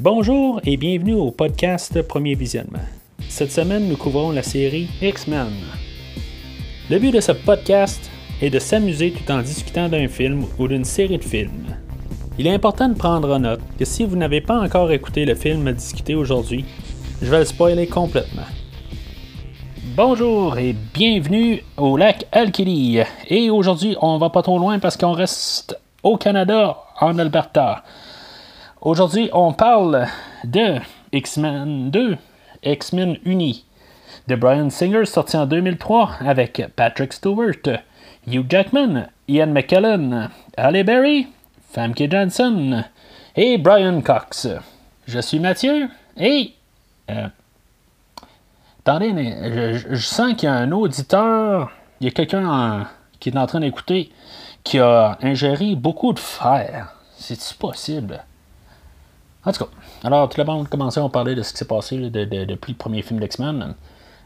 Bonjour et bienvenue au podcast Premier Visionnement. Cette semaine, nous couvrons la série X-Men. Le but de ce podcast est de s'amuser tout en discutant d'un film ou d'une série de films. Il est important de prendre en note que si vous n'avez pas encore écouté le film à discuter aujourd'hui, je vais le spoiler complètement. Bonjour et bienvenue au lac Alkili. Et aujourd'hui, on va pas trop loin parce qu'on reste au Canada, en Alberta. Aujourd'hui, on parle de X-Men 2, X-Men Uni, de Brian Singer sorti en 2003 avec Patrick Stewart, Hugh Jackman, Ian McKellen, Halle Berry, Famke Johnson et Brian Cox. Je suis Mathieu et euh, Attendez, mais je, sens qu'il y a un auditeur, il y a quelqu'un qui est en train d'écouter qui a ingéré beaucoup de fer. C'est-tu possible? En tout cas, alors tout le monde commençait à parler de ce qui s'est passé depuis le premier film d'X-Men.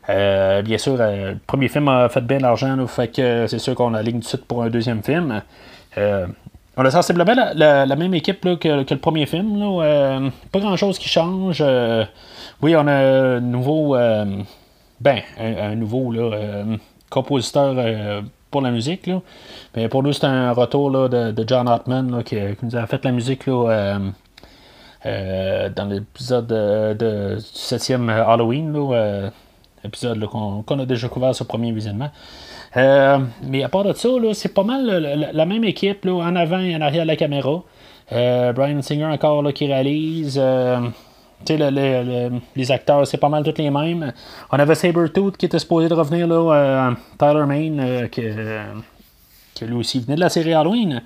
Euh, bien sûr, euh, le premier film a fait bien d'argent, fait que c'est sûr qu'on a ligne de suite pour un deuxième film. Euh, on a sensiblement la, même équipe que, le premier film. pas grand chose qui change. Oui, on a un nouveau, euh, ben, un, nouveau euh, compositeur euh, pour la musique. Mais pour nous, c'est un retour de, John Hartman qui, nous a fait la musique dans l'épisode de, du 7e Halloween, là, épisode qu'on, a déjà couvert sur le premier visionnement. mais à part de ça, c'est pas mal la, même équipe en avant et en arrière de la caméra. Brian Singer encore qui réalise les acteurs, c'est pas mal tous les mêmes. On avait Sabretooth qui était supposé de revenir, euh, Tyler Main, euh, euh, qui, lui aussi venait de la série Halloween.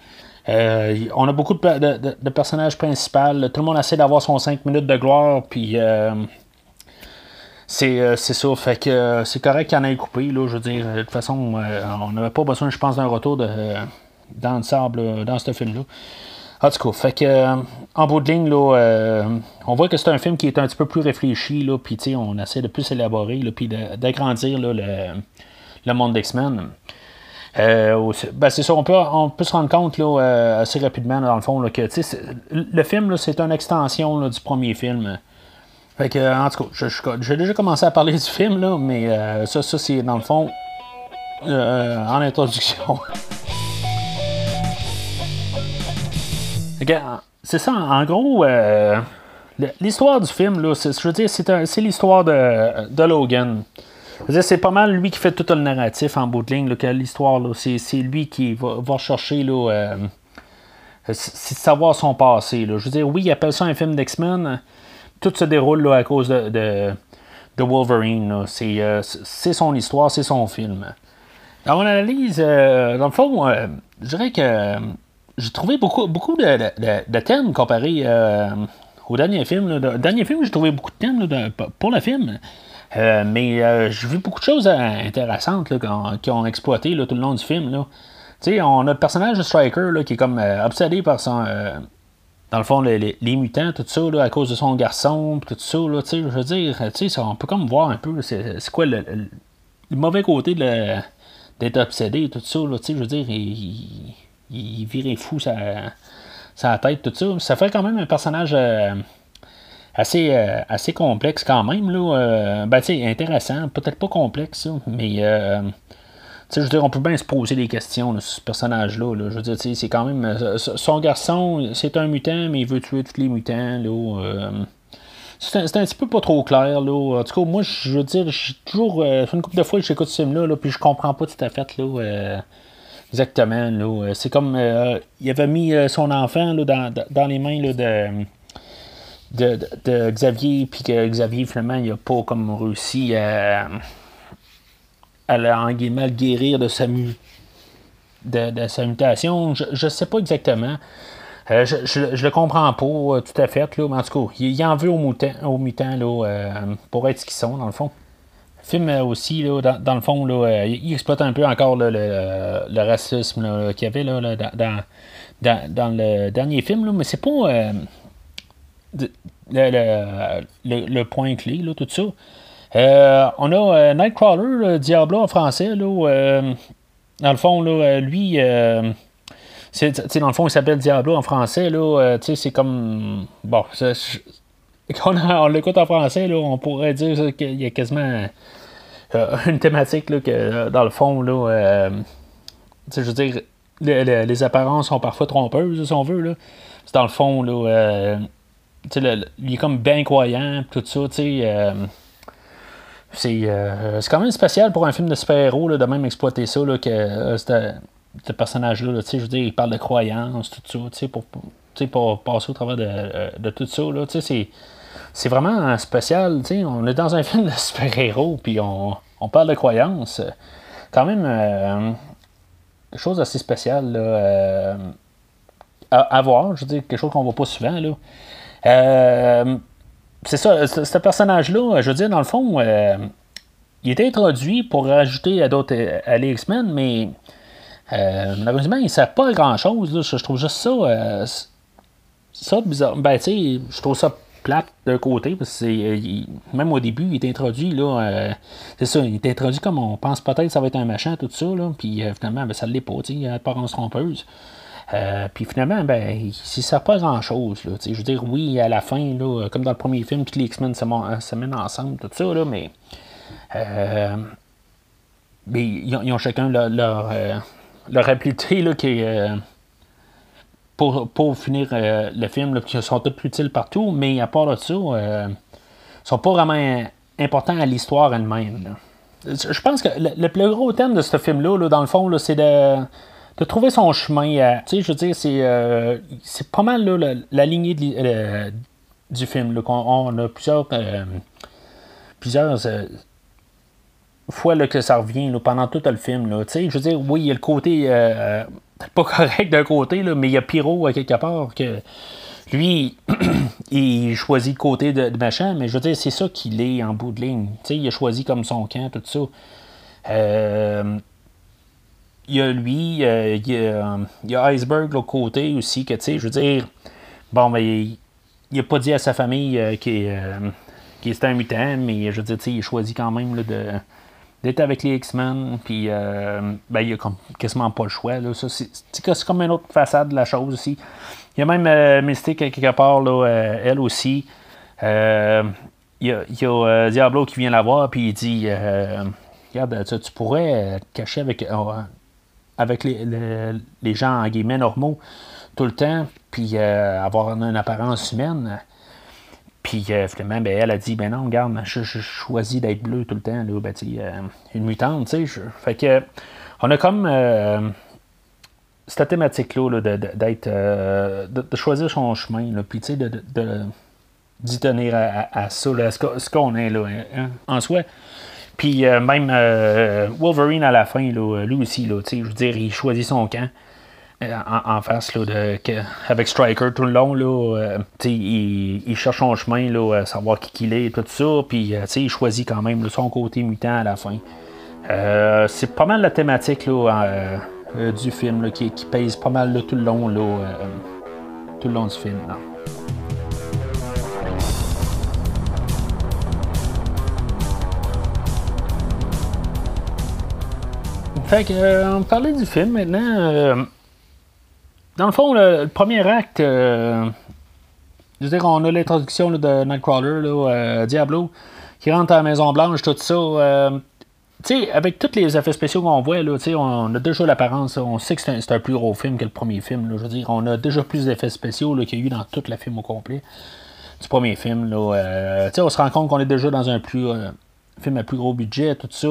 On a beaucoup de, personnages principaux. Tout le monde essaie d'avoir son 5 minutes de gloire, puis c'est, ça. Fait que c'est correct qu'il y en ait coupé. Là, je veux dire, de toute façon, on n'avait pas besoin, je pense, d'un retour dans le sable dans ce film-là. En tout cas, fait que, euh, en bout de ligne, là, euh, on voit que c'est un film qui est un petit peu plus réfléchi, là, puis on essaie de plus élaborer, puis d'agrandir le, le, monde d'X-Men. Euh, ben c'est ça, on peut, on peut se rendre compte là, assez rapidement, dans le fond, là, que le film, c'est une extension du premier film. Fait que, en tout cas, j'ai déjà commencé à parler du film, là, mais ça, ça c'est dans le fond en introduction. C'est ça, en gros, euh, l'histoire du film, là, je veux dire, c'est l'histoire de, de, Logan. C'est pas mal lui qui fait tout le narratif en bout de ligne, l'histoire, c'est lui qui va, chercher là, euh, savoir son passé. Je veux dire, oui, il appelle ça un film d'X-Men. Tout se déroule à cause de, Wolverine. Euh, c'est son histoire, c'est son film. Dans mon analyse, dans le fond, je dirais que j'ai trouvé beaucoup, de, thèmes comparé euh, au dernier film. Le dernier film, j'ai trouvé beaucoup de thèmes pour le film. Euh, mais euh, j'ai vu beaucoup de choses intéressantes qui ont exploité tout le long du film. Là. On a le personnage de Striker qui est comme obsédé par son. dans le fond, les, mutants, tout ça, à cause de son garçon, tout ça. je veux dire, on peut comme voir un peu c'est quoi le, mauvais côté d'être obsédé, tout ça. je veux dire, il il virait fou sa, sa tête, tout ça. Ça fait quand même un personnage euh, assez, euh, assez complexe quand même. Là. Euh, ben, intéressant, peut-être pas complexe, mais je veux dire, on peut bien se poser des questions sur ce personnage-là. Je veux dire, c'est quand même. son garçon, c'est un mutant, mais il veut tuer tous les mutants. Là, c'est un, un, petit peu pas trop clair. Là. En tout cas, moi, je veux dire, j'ai toujours. une couple de fois que j'écoute ce film-là, puis je comprends pas tout à fait. Là, Exactement. Là. C'est comme euh, il avait mis euh, son enfant là, dans, dans, les mains là, de, de, de, Xavier, puis que Xavier, finalement, il n'a pas comme réussi à, à le, en guérir de sa, de, sa mutation. Je ne sais pas exactement. Euh, je, je, le comprends pas tout à fait, là, mais en tout cas, il, en veut aux mutants, aux mutants là, pour être ce qu'ils sont, dans le fond. Le film euh, aussi, là, dans, le fond, là, euh, il exploite un peu encore le, le, racisme qu'il y avait là, dans, dans, dans, le dernier film, là, mais c'est pas euh, le, le, point clé, là, tout ça. on a Nightcrawler, Diablo en français. Là, dans le fond, là, lui, c'est, dans le fond, il s'appelle Diablo en français. Là, c'est comme. Bon, quand on, l'écoute en français, là, on pourrait dire qu'il y a quasiment une thématique là, que, dans le fond, là, je veux dire, les, apparences sont parfois trompeuses, si on veut. Là. Dans le fond, là, il est comme bien croyant, tout ça, tu sais. Euh, c'est quand même spécial pour un film de super-héros de même exploiter ça, là, que euh, ce personnage-là, je veux dire, il parle de croyance, tout ça, pour, pour passer au travers de, euh, de tout ça. Là, c'est, c'est vraiment spécial. On est dans un film de super-héros, puis on, on, parle de croyance. Quand même, quelque chose d'assez spécial là, à, voir. Je veux dire, quelque chose qu'on voit pas souvent. Là c'est ça, ce, personnage-là, je veux dire, dans le fond, euh, il était introduit pour rajouter à d'autres à les X-Men, mais euh, malheureusement, il ne sert pas grand-chose. Je, trouve juste ça. Euh, ça bizarre. Ben, tu sais, je trouve ça plate d'un côté, parce que même au début, il est introduit, là, c'est ça, il est introduit comme on pense peut-être que ça va être un machin, tout ça, là, puis finalement, ben, ça ne l'est pas, tu sais, il a pas trompeuse. Euh, puis finalement, ben, il ne sert pas grand-chose. Je veux dire, oui, à la fin, là, comme dans le premier film, tous les X-Men se, mènent ensemble, tout ça, là, mais, euh, mais ils, ont, chacun leur, leur, euh, là, qui pour, pour finir le film, là, qui sont tous utiles partout, mais à part ça, ils sont pas vraiment importants à l'histoire elle-même. Je pense que le, plus gros thème de ce film-là, là, dans le fond, c'est de de trouver son chemin. Euh, tu sais, je veux dire, c'est, euh, c'est pas mal là, la, lignée euh, du film. Là, on, a plusieurs, plusieurs fois là, que ça revient pendant tout le film. Là, tu sais, je veux dire, oui, il y a le côté pas correct d'un côté, là, mais il y a Pyro à quelque part que lui, il choisit le côté de, machin, mais je veux dire, c'est ça qu'il est en bout de ligne. Il a choisi comme son camp, tout ça. Euh, il y a lui, euh, il, y a, Iceberg de l'autre côté aussi, que tu sais, je veux dire, bon, ben, il n'a pas dit à sa famille euh, qu'il euh, était un mutant, mais je veux dire, tu sais, il choisit quand même de, d'être avec les X-Men, puis ben, il a comme, quasiment pas le choix. C'est, comme une autre façade de la chose aussi. Il y a même Mystique quelque part, là, elle aussi. il y a, il y a Diablo qui vient la voir, puis il dit Regarde, tu, tu pourrais te cacher avec avec les, les, gens en guillemets normaux tout le temps, puis euh, avoir une, apparence humaine. Puis euh, finalement, ben, elle a dit Ben non, regarde, je, choisis d'être bleu tout le temps, là, ben, euh, une mutante, tu sais. Fait que on a comme cette thématique-là d'être de, choisir son chemin, puis tu sais, de, d'y tenir à, ça, à ce qu'on est là, hein, en soi. Puis euh, même euh, Wolverine à la fin, lui aussi, je veux dire, il choisit son camp. Euh, en, face là, avec Striker tout le long là, il, il, cherche son chemin là, à savoir qui qu'il est et tout ça puis il choisit quand même son côté mutant à la fin c'est pas mal la thématique là, du film qui, qui, pèse pas mal tout le long là, tout le long du film Fait que, euh, on parlait du film maintenant. Euh, dans le fond, le, premier acte, euh, je veux dire, on a l'introduction de Nightcrawler, Diablo, qui rentre à la Maison Blanche, tout ça. tu sais, avec tous les effets spéciaux qu'on voit, là, on a déjà l'apparence, on sait que c'est un, plus gros film que le premier film. je veux dire, on a déjà plus d'effets spéciaux qu'il y a eu dans tout le film au complet du premier film. Là, on se rend compte qu'on est déjà dans un plus film à plus gros budget, tout ça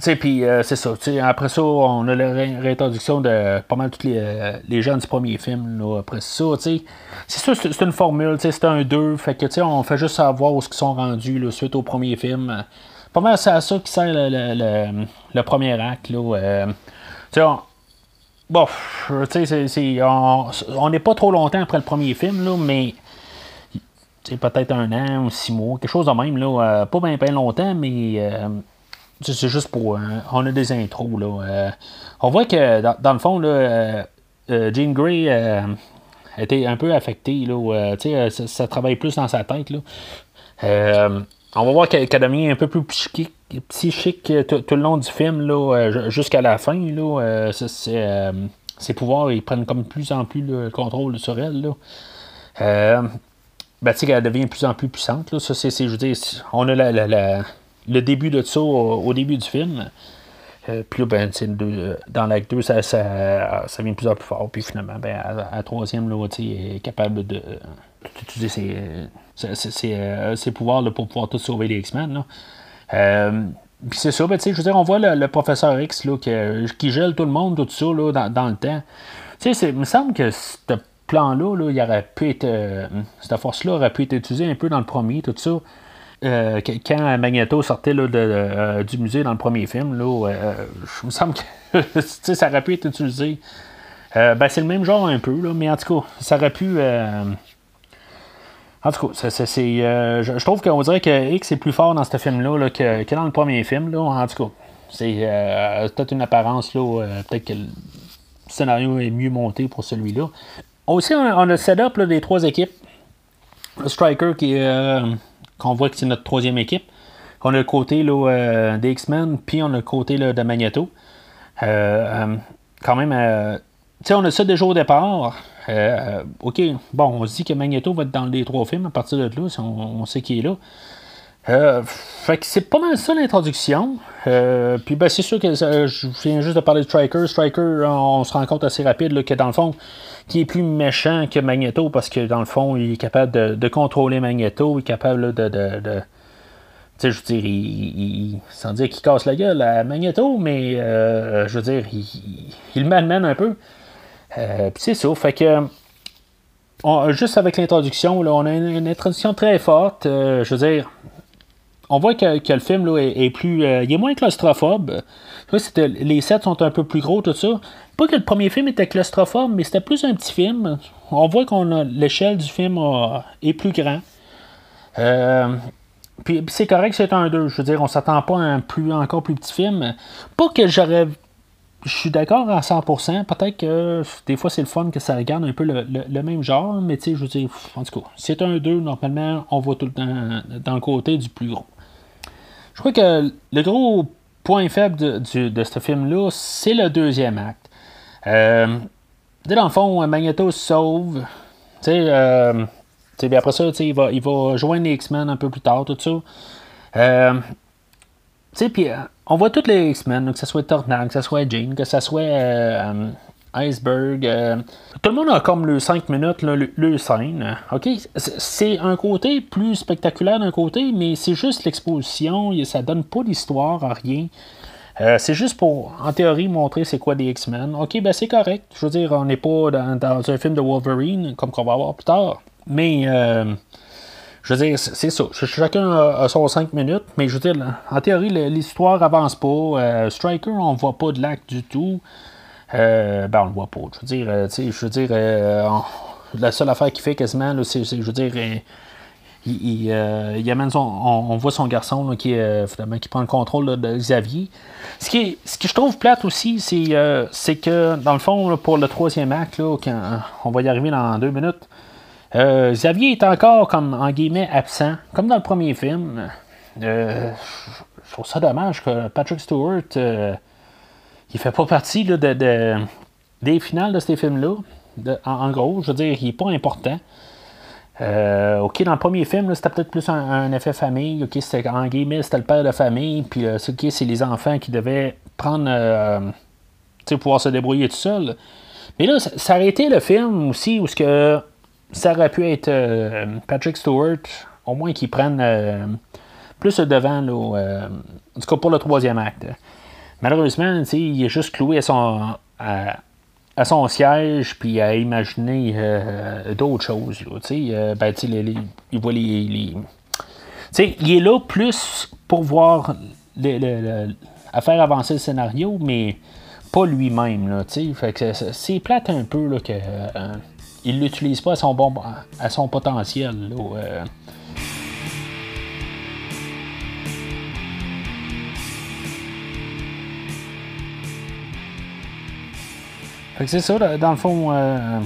puis euh, c'est ça. Après ça, on a la réintroduction de pas mal tous les, euh, les gens du premier film. Là, après ça, c'est ça, c'est une formule, c'est un 2. Fait que on fait juste savoir où ils sont rendus suite au premier film. Pas mal c'est à ça qui sert le, le, premier acte. Là, euh, on, bon, on n'est pas trop longtemps après le premier film, là, mais peut-être un an ou six mois, quelque chose de même. Là, pas bien, bien longtemps, mais c'est juste pour. Hein, on a des intros. Là. Euh, on voit que dans, le fond, là, euh, euh, Jean Grey était un peu affectée. Là, ça, ça, travaille plus dans sa tête. Là. on va voir qu'elle devient un peu plus psychique, tout, le long du film là, jusqu'à la fin. Là, ses pouvoirs ils prennent comme plus en plus le contrôle sur elle. Là. Euh, ben, elle devient de plus en plus puissante. Là. Ça, c'est, je veux dire, on a le début de ça au, début du film. Euh, puis là, ben, dans l'acte 2, ça, ça, ça, vient de plus en plus fort. Puis finalement, ben, à, la troisième, là, est capable de, d'utiliser ses, ses, pouvoirs là, pour pouvoir tout sauver les X-Men. Euh, puis c'est ça, ben, je veux dire, on voit le, professeur X là, qui, gèle tout le monde, tout ça, là, dans, dans le temps. Tu sais, il me semble que ce plan-là, là, il aurait pu être. Euh, cette force-là aurait pu être utilisée un peu dans le premier, tout ça. Euh, quand Magneto sortait là, euh, du musée dans le premier film, là, je me semble que ça aurait pu être utilisé. ben, c'est le même genre un peu, là, mais en tout cas, ça aurait pu. En tout cas, c'est, je, trouve qu'on dirait que X est plus fort dans ce film-là que, dans le premier film. Là, en tout cas, c'est peut-être une apparence. Là, peut-être que scénario est mieux monté pour celui-là. Aussi, on a le setup des trois équipes. Le Striker qui euh, qu'on voit que c'est notre troisième équipe. On a le côté là, euh, des X-Men, puis on a le côté là, de Magneto. Euh, quand même, on a ça déjà au départ. ok, bon, on se dit que Magneto va être dans les trois films à partir de là, on, sait qu'il est là. Euh, fait que c'est pas mal ça l'introduction. Euh, puis ben, c'est sûr que je viens juste de parler de Striker. Striker, on, se rend compte assez rapide que dans le fond, qui est plus méchant que Magneto parce que dans le fond, il est capable de, contrôler Magneto, il est capable de. de, tu sais, je veux dire, il, sans dire qu'il casse la gueule à Magneto, mais euh, je veux dire, il, il, malmène un peu. puis c'est ça. Fait que. juste avec l'introduction, on a une, introduction très forte. je veux dire, on voit que, le film là, est, plus. Euh, il est moins claustrophobe. Les sets sont un peu plus gros, tout ça. Pas que le premier film était claustrophobe, mais c'était plus un petit film. On voit qu'on l'échelle du film est plus grand. Euh, puis, c'est correct, c'est un 2. Je veux dire, on s'attend pas à un plus, encore plus petit film. Pas que j'aurais. Je suis d'accord à 100%. Peut-être que des fois, c'est le fun que ça regarde un peu le, même genre. Mais tu sais, je veux dire, en tout cas, c'est un 2. Normalement, on voit tout le temps dans le côté du plus gros. Je crois que le gros point faible de, ce film-là, c'est le deuxième acte. Euh, dans le fond, Magneto se sauve. Tu sais, euh, après ça, il va, il va joindre les X-Men un peu plus tard, tout ça. Euh, on voit tous les X-Men, que ce soit Tornado, que ce soit Jean, que ce soit Iceberg. Tout le monde a comme le 5 minutes, le, le, scène. C'est un côté plus spectaculaire d'un côté, mais c'est juste l'exposition. Ça donne pas d'histoire à rien. Euh, c'est juste pour, en théorie, montrer c'est quoi des X-Men. Ok, ben c'est correct. Je veux dire, on n'est pas dans, un film de Wolverine, comme qu'on va voir plus tard. Mais, euh, je veux dire, c'est ça. Chacun a, son 5 minutes, mais je veux dire, en théorie, l'histoire avance pas. Striker, on voit pas de l'acte du tout. Euh, ben, on le voit pas. Je veux dire, euh, je veux dire euh, la seule affaire qu'il fait quasiment, c'est, je veux dire, son, on, voit son garçon qui, qui prend le contrôle de Xavier. Ce qui, ce que je trouve plate aussi, c'est, c'est que, dans le fond, pour le troisième acte, on va y arriver dans deux minutes, Xavier est encore, comme, en guillemets, absent, comme dans le premier film. je trouve ça dommage que Patrick Stewart il fait pas partie de, des finales de ces films-là. En, gros, je veux dire, il n'est pas important. Euh, ok, dans le premier film, c'était peut-être plus un, effet famille. Ok, c'était en guillemets, c'était le père de famille. Puis, euh, c'est les enfants qui devaient prendre, euh, tu sais, pouvoir se débrouiller tout seul. Mais là, ça, aurait été le film aussi où ce que ça aurait pu être Patrick Stewart, au moins qu'il prenne plus devant, là, en tout cas pour le troisième acte. Malheureusement, il est juste cloué à son, son siège puis à imaginer euh, d'autres choses. Euh, ben, il voit les. il est là plus pour voir à faire avancer le scénario, mais pas lui-même. C'est plate un peu que, euh, il l'utilise pas à son, bon, à son potentiel. C'est ça, dans le fond, euh,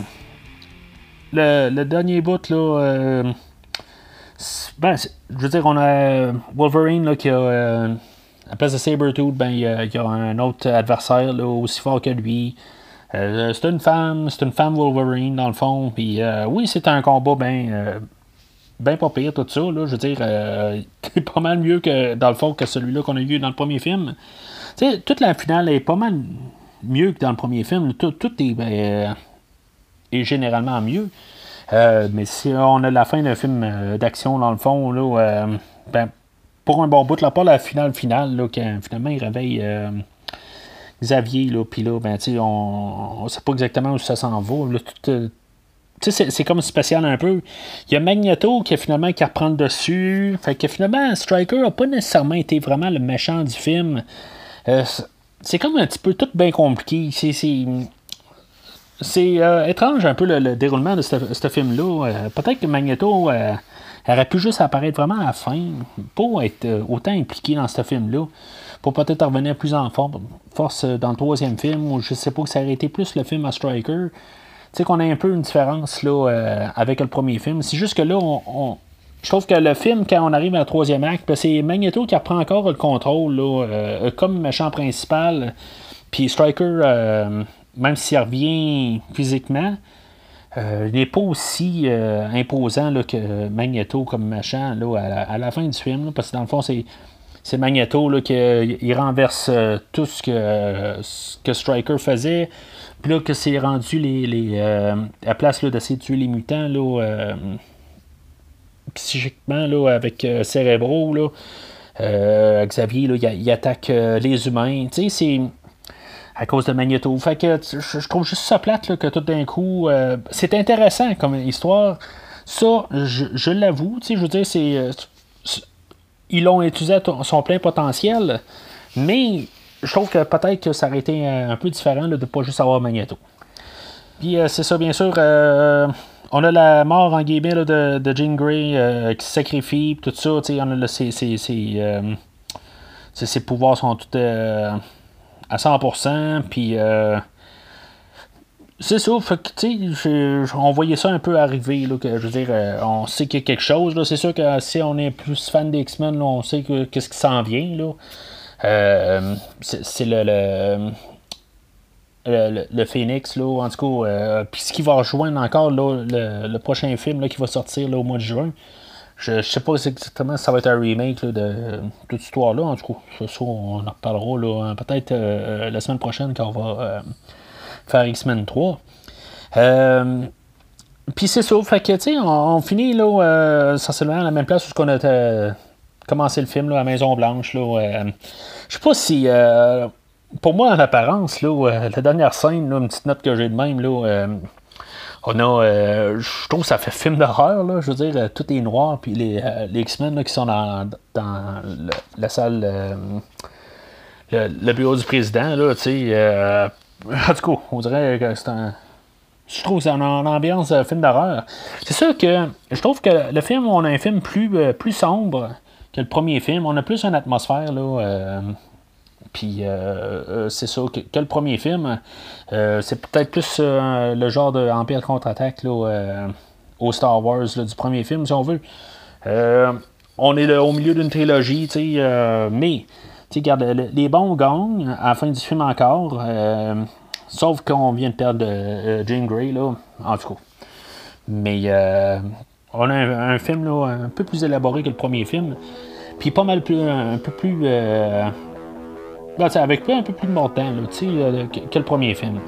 le, dernier bout, là, euh, ben, je veux dire, on a Wolverine là, qui a, euh, à place de Sabretooth, ben, il y, a, un autre adversaire là, aussi fort que lui. c'est une femme, c'est une femme Wolverine dans le fond. Puis oui, c'est un combat bien ben pas pire tout ça. Là, je veux dire, c'est pas mal mieux que dans le fond que celui-là qu'on a eu dans le premier film. Tu sais, toute la finale est pas mal mieux que dans le premier film. Tout, est, ben, est, généralement mieux. mais si on a la fin d'un film d'action dans le fond, là, ben, pour un bon bout, là, pas la finale finale, là, quand finalement il réveille euh, Xavier, là, puis là, ben, on ne sait pas exactement où ça s'en va. Là, euh, c'est, comme spécial un peu. Il y a Magneto qui finalement qui reprend le dessus. Fait que finalement, Striker n'a pas nécessairement été vraiment le méchant du film. Euh, c'est comme un petit peu tout bien compliqué. C'est, c'est, étrange un peu le, déroulement de ce film-là. peut-être que Magneto elle aurait pu juste apparaître vraiment à la fin, pour être euh, autant impliqué dans ce film-là, pour peut-être revenir plus en force euh, dans le troisième film, ou je sais pas que ça aurait été plus le film à Striker. Tu sais qu'on a un peu une différence là, euh, avec le premier film. C'est juste que là, on, je trouve que le film, quand on arrive à troisième acte, ben, c'est Magneto qui reprend encore le contrôle là, comme méchant principal. Puis Striker, même s'il revient physiquement, euh, n'est pas aussi euh, imposant que Magneto comme machin là, à, la, fin du film, parce que dans le fond, c'est, Magneto qui renverse euh, tout ce que, que Striker faisait. Puis là, que c'est rendu les. à place d'essayer de tuer les mutants là, psychiquement là, avec Cérébro, là, Xavier, là, il, attaque les humains. Tu sais, c'est à cause de Magneto. Fait que je, trouve juste ça plate que tout d'un coup. Euh, c'est intéressant comme histoire. Ça, je, l'avoue, je veux dire, c'est. Euh, ils l'ont utilisé à son plein potentiel, mais je trouve que peut-être que ça aurait été un peu différent de ne pas juste avoir Magneto. Puis euh, c'est ça, bien sûr. On a la mort en guillemets de, de Jean Grey qui se sacrifie, tout ça. On a ses, ses, ses, pouvoirs sont tout à 100%. Puis euh, c'est ça, fait que, on voyait ça un peu arriver, là, je veux dire, euh, on sait qu'il y a quelque chose, là, c'est sûr que si on est plus fan des X-Men, on sait que, qu'est-ce qui s'en vient, là. Euh, c'est, le, le, le, Phoenix, là, en tout cas, puis ce qui va rejoindre encore, là, le, prochain film, là, qui va sortir, là, au mois de juin, je, je sais pas exactement si ça va être un remake de, toute histoire-là. En tout cas, ça, on en reparlera là, peut-être euh, la semaine prochaine quand on va euh, faire X-Men 3. Euh, puis c'est ça, fait que, tu sais, on, finit, là, essentiellement à la même place où on a commencé le film, à Maison-Blanche, là. Je sais pas si... pour moi, en apparence, là, la dernière scène, une petite note que j'ai de même, là on a, euh, je trouve que ça fait film d'horreur, là. Je veux dire, euh, tout est noir, puis les, euh, les X-Men qui sont dans, dans la salle, le, bureau du président, là, tu sais. en tout cas, on dirait que c'est un. Je trouve que c'est une, ambiance film d'horreur. C'est sûr que je trouve que le film, on a un film plus, plus sombre que le premier film. On a plus une atmosphère, là. Puis euh, euh, c'est ça que, le premier film, euh, c'est peut-être plus le genre de Empire contre-attaque au Star Wars du premier film, si on veut. on est au milieu d'une trilogie, mais regarde, les bons gagnent à la fin du film encore. sauf qu'on vient de perdre Jane Grey, là, en tout cas. Mais on a un, film un peu plus élaboré que le premier film. Puis pas mal plus, un peu plus ben, avec un peu plus de montant là, euh, que, que, le premier film.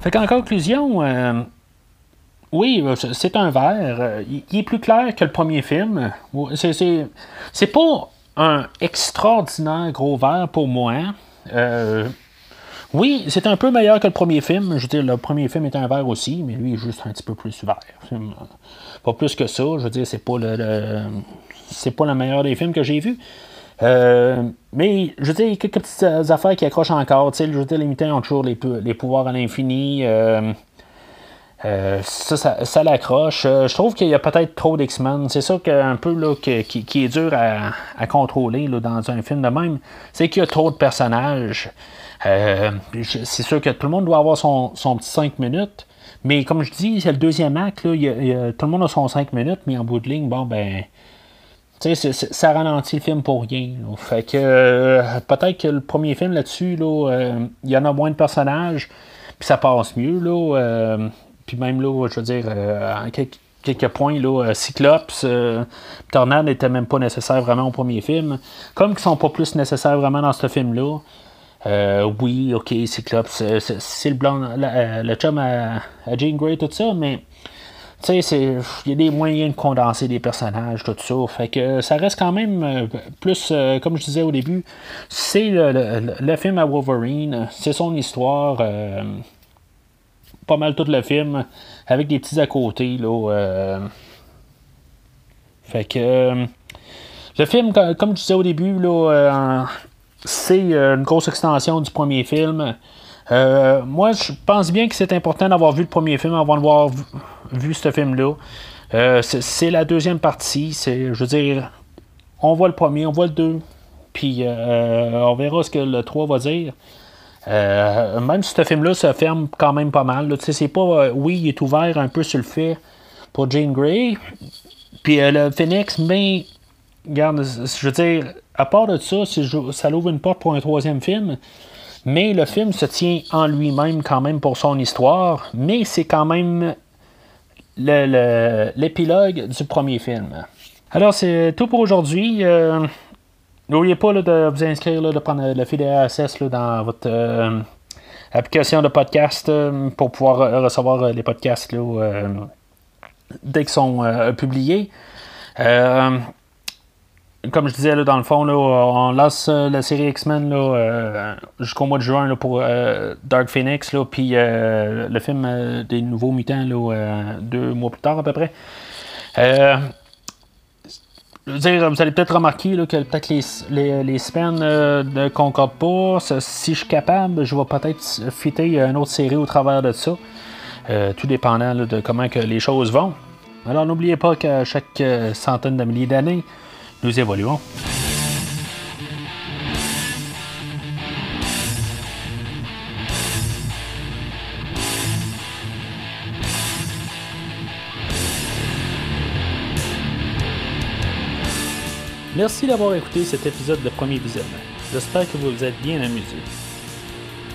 Fait qu'en conclusion, euh, oui, euh, c'est un verre. Il est plus clair que le premier film. C'est pas un extraordinaire gros verre pour moi. Oui, c'est un peu meilleur que le premier film. Je veux dire, le premier film est un verre aussi, mais lui est juste un petit peu plus vert. Pas plus que ça. Je veux dire, c'est pas le, c'est pas le meilleur des films que j'ai vus. Euh, mais je veux dire, il y a quelques petites affaires qui accrochent encore. je veux dire, les mutants ont toujours les, les pouvoirs à l'infini. Euh, euh, ça, ça, l'accroche. je trouve qu'il y a peut-être trop d'X-Men. C'est ça un peu là, qui, qui, est dur à, contrôler là, dans un film de même. C'est qu'il y a trop de personnages. Euh, c'est sûr que tout le monde doit avoir son, petit 5 minutes. Mais comme je dis, c'est le deuxième acte, tout le monde a son 5 minutes, mais en bout de ligne, bon, ben. Ça ralentit le film pour rien. Fait que euh, peut-être que le premier film là-dessus, là, il y en a moins de personnages, puis ça passe mieux. Puis même là, je veux dire, en quelques, points, Cyclops, Tornade n'était même pas nécessaire vraiment au premier film. Comme ils sont pas plus nécessaires vraiment dans ce film-là. Euh, oui, ok, Cyclops, c'est le blanc, euh, le chum à, Jane Grey, tout ça, mais tu sais, il y a des moyens de condenser des personnages, tout ça. Fait que ça reste quand même euh, plus, comme je disais au début, c'est le, film à Wolverine, c'est son histoire, pas mal tout le film, avec des petits à côté, là. fait que le film, comme je disais au début, là, c'est euh, une grosse extension du premier film. Euh, moi, je pense bien que c'est important d'avoir vu le premier film avant d'avoir vu, vu ce film-là. Euh, c'est la deuxième partie. Je veux dire, on voit le premier, on voit le deux, puis on verra ce que le 3 va dire. même si ce film-là se ferme quand même pas mal. C'est pas, oui, il est ouvert un peu sur le fait pour Jane Grey, puis le Phoenix, mais, regarde, je veux dire, à part de ça, ça l'ouvre une porte pour un troisième film. Mais le film se tient en lui-même quand même pour son histoire. Mais c'est quand même l'épilogue du premier film. Alors, c'est tout pour aujourd'hui. Euh, n'oubliez pas de vous inscrire, de prendre le fil RSS dans votre euh, application de podcast euh, pour pouvoir recevoir les podcasts dès qu'ils sont publiés comme je disais, dans le fond, on lance euh, la série X-Men euh, jusqu'au mois de juin pour euh, Dark Phoenix, puis le film des Nouveaux Mutants deux mois plus tard à peu près. dire, vous allez peut-être remarquer que peut-être les, semaines ne concordent pas. Si je suis capable, je vais peut-être fitter une autre série au travers de ça. tout dépendant de comment que les choses vont. Alors n'oubliez pas qu'à chaque centaine de milliers d'années, nous évoluons. Merci d'avoir écouté cet épisode de Premier Visionnement. J'espère que vous vous êtes bien amusé.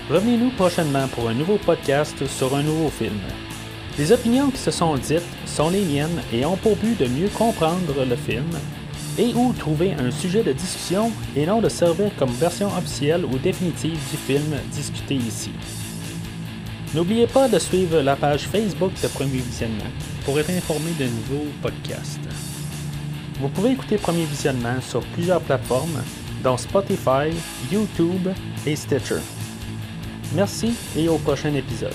Revenez-nous prochainement pour un nouveau podcast sur un nouveau film. Les opinions qui se sont dites sont les miennes et ont pour but de mieux comprendre le film et ou trouver un sujet de discussion et non de servir comme version officielle ou définitive du film discuté ici. N'oubliez pas de suivre la page Facebook de Premier Visionnement pour être informé de nouveaux podcasts. Vous pouvez écouter Premier Visionnement sur plusieurs plateformes, dont Spotify, YouTube et Stitcher. Merci et au prochain épisode.